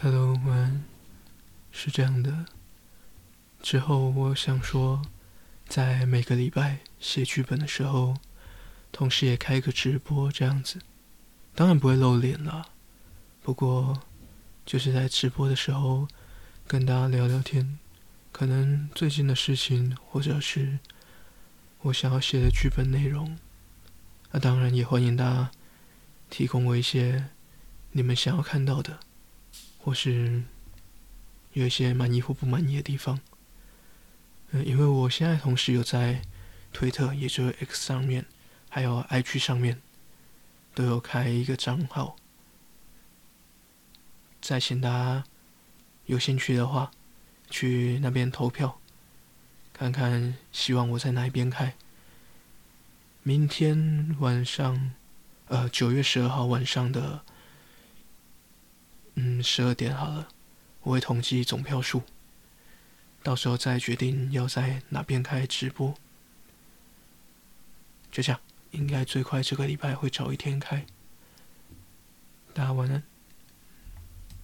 Hello，晚安。是这样的，之后我想说，在每个礼拜写剧本的时候，同时也开个直播这样子。当然不会露脸了，不过就是在直播的时候跟大家聊聊天，可能最近的事情，或者是我想要写的剧本内容。那当然也欢迎大家提供我一些你们想要看到的。或是有一些满意或不满意的地方，嗯，因为我现在同时有在推特，也就是 X 上面，还有 IG 上面，都有开一个账号。再请大家有兴趣的话，去那边投票，看看希望我在哪一边开。明天晚上，呃，九月十二号晚上的。十二点好了，我会统计总票数，到时候再决定要在哪边开直播。就这样，应该最快这个礼拜会找一天开。大家晚安。